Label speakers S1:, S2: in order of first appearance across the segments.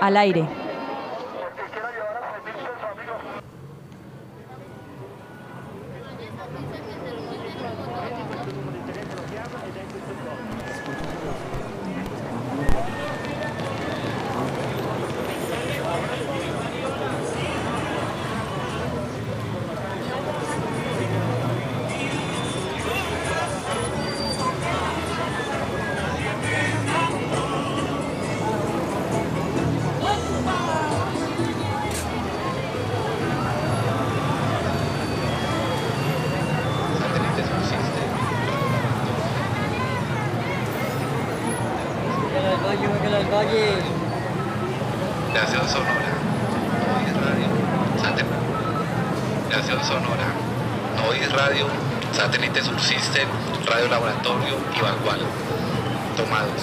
S1: Al aire.
S2: Subsystem. Radio Laboratorio y Vagual. Tomados.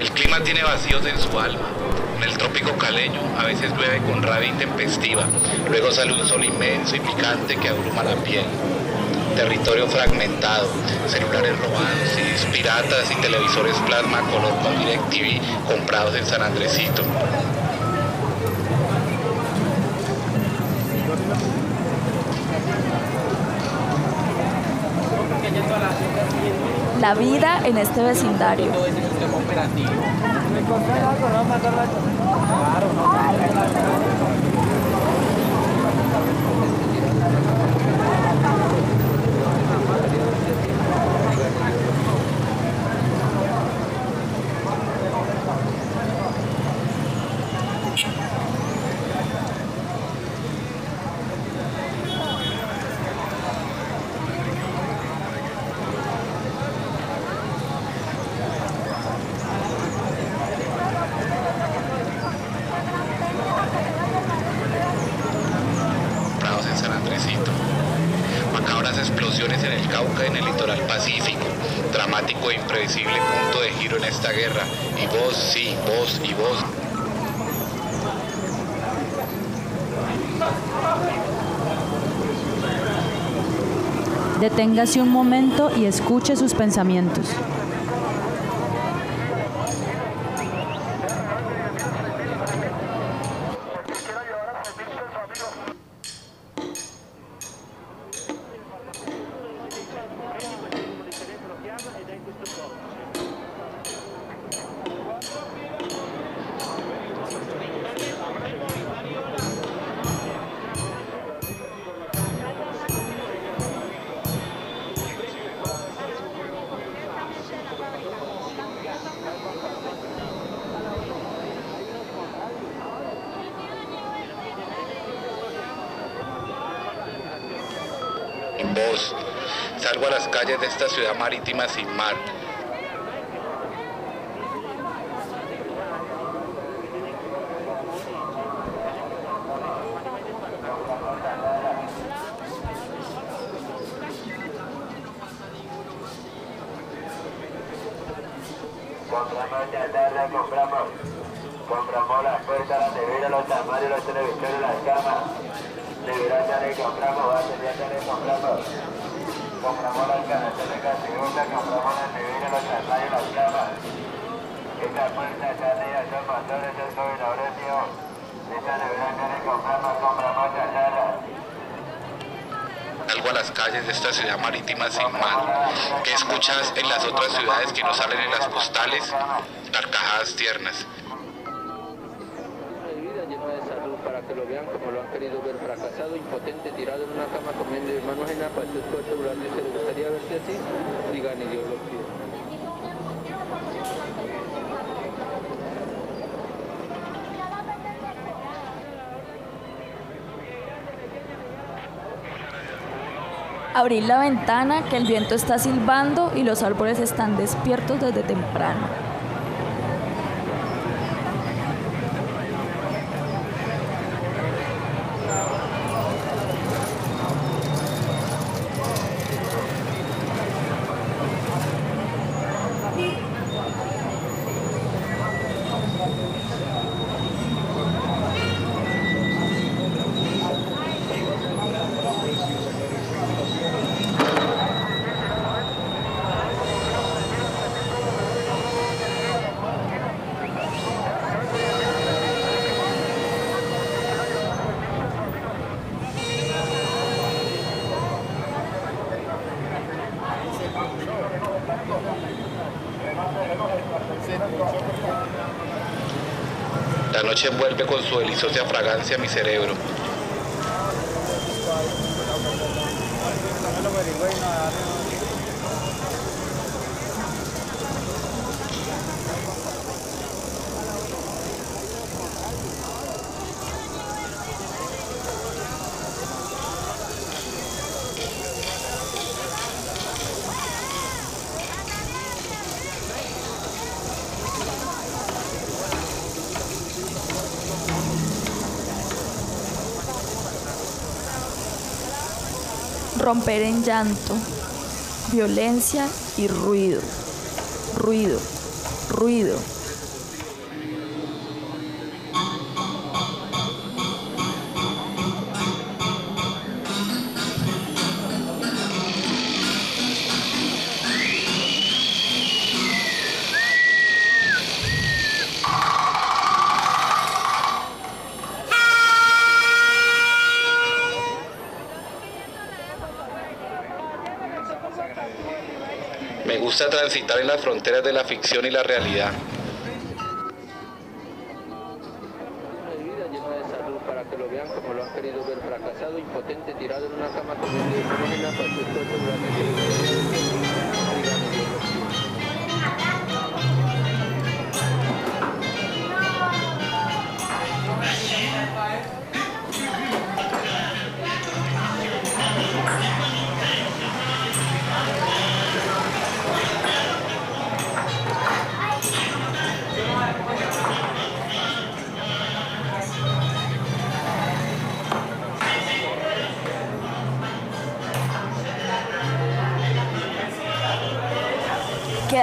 S2: El clima tiene vacíos en su alma. En el trópico caleño a veces llueve con rabia intempestiva. Luego sale un sol inmenso y picante que abruma la piel territorio fragmentado, celulares robados, CDs piratas y televisores plasma color con DirecTV comprados en San Andresito.
S1: La vida en este vecindario
S2: en San Andresito. Macabras explosiones en el Cauca en el litoral pacífico. Dramático e imprevisible punto de giro en esta guerra. Y vos, sí, vos y vos.
S1: Deténgase un momento y escuche sus pensamientos.
S2: En vos. Salgo a las calles de esta ciudad marítima sin mar.
S3: Compramos chatarra, compramos. Compramos las puertas, las neveras, los armarios, los televisores, las camas. Ya le compramos, baterías ya le compramos. Compramos las de gaseosa, compramos las neveras, los armarios, las camas. Estas puertas ya le son motores, el gobernador mío. Esta nevera le compramos, compramos chatarra.
S2: Salgo a las calles de esta ciudad marítima sin mar. ¿Qué escuchas en las otras ciudades que no salen en las postales? Carcajadas tiernas.
S4: Querido ver fracasado, impotente, tirado en una cama comiendo de mano ajena para su esfuerzo durante se le gustaría verse así, digan y Dios lo.
S1: Abrir la ventana que el viento está silbando y los árboles están despiertos desde temprano.
S2: Noche envuelve con su deliciosa fragancia mi cerebro.
S1: Romper en llanto, violencia y ruido, ruido, ruido.
S2: Gusta transitar en las fronteras de la ficción y la realidad.
S4: impotente, tirado en una cama hemorroína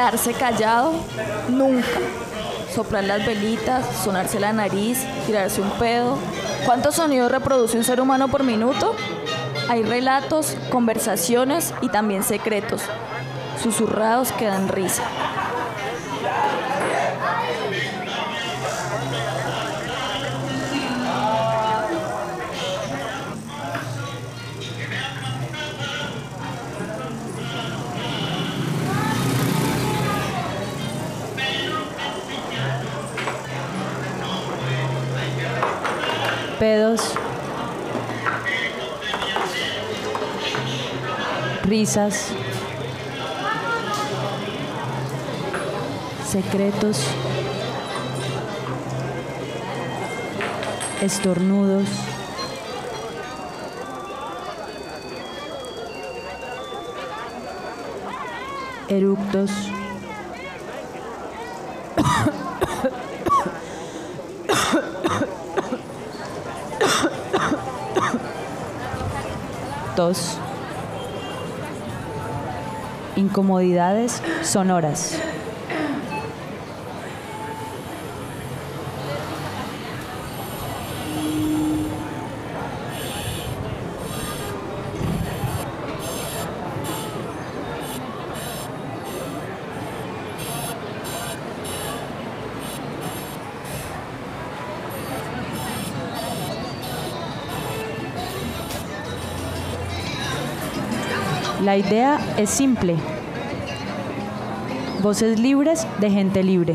S1: Quedarse callado, nunca. Soplar las velitas, sonarse la nariz, tirarse un pedo. ¿Cuántos sonidos reproduce un ser humano por minuto? Hay relatos, conversaciones y también secretos. Susurrados que dan risa.
S5: Pedos, risas, secretos, estornudos, eructos, incomodidades sonoras. La idea es simple. Voces libres de gente libre.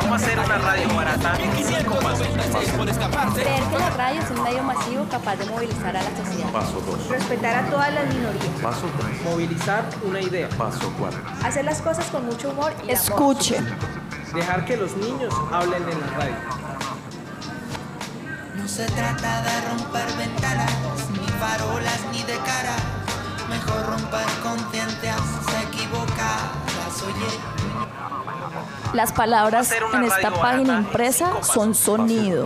S6: ¿Cómo hacer una radio barata? Cinco pasos.
S7: Creer que la radio es un medio masivo capaz de movilizar a la sociedad.
S8: Paso 2.
S7: Respetar a todas las minorías.
S8: Paso 3.
S6: Movilizar una idea.
S8: Paso 4.
S7: Hacer las cosas con mucho humor y.
S1: Escuche.
S6: Dejar que los niños hablen en la radio.
S9: No se trata de romper ventanas, ni farolas, ni de cara. Mejor romper conciencias.
S1: Las palabras en esta página impresa son sonido.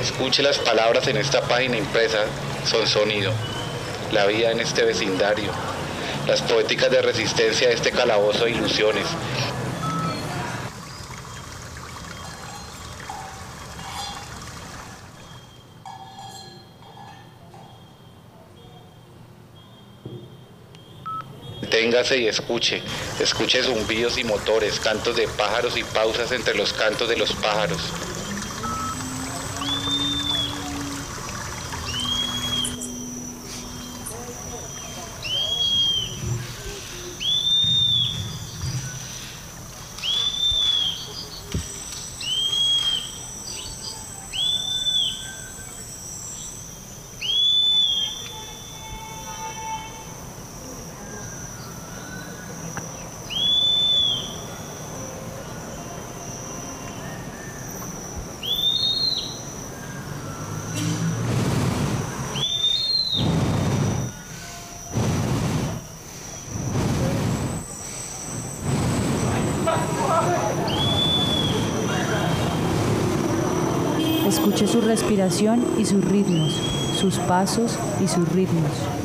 S2: Escuche las palabras en esta página impresa, son sonido. La vida en este vecindario. Las poéticas de resistencia de este calabozo de ilusiones. Téngase y escuche, escuche zumbidos y motores, cantos de pájaros y pausas entre los cantos de los pájaros.
S5: Escuche su respiración y sus ritmos, sus pasos y sus ritmos.